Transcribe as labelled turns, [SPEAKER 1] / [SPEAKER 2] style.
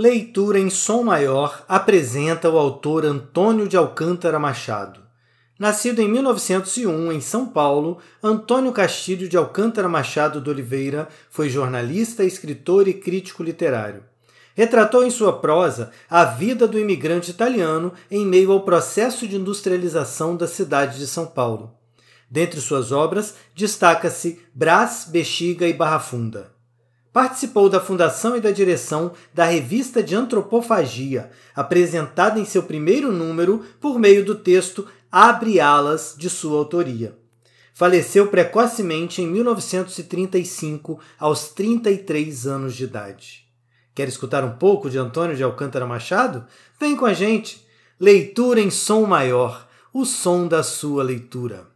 [SPEAKER 1] Leitura em Som Maior apresenta o autor Antônio de Alcântara Machado. Nascido em 1901 em São Paulo, Antônio Castilho de Alcântara Machado de Oliveira foi jornalista, escritor e crítico literário. Retratou em sua prosa a vida do imigrante italiano em meio ao processo de industrialização da cidade de São Paulo. Dentre suas obras, destaca-se Brás, Bexiga e Barra Funda. Participou da fundação e da direção da Revista de Antropofagia, apresentada em seu primeiro número por meio do texto Abre Alas, de sua autoria. Faleceu precocemente em 1935, aos 33 anos de idade. Quer escutar um pouco de Antônio de Alcântara Machado? Vem com a gente! Leitura em som maior, o som da sua leitura.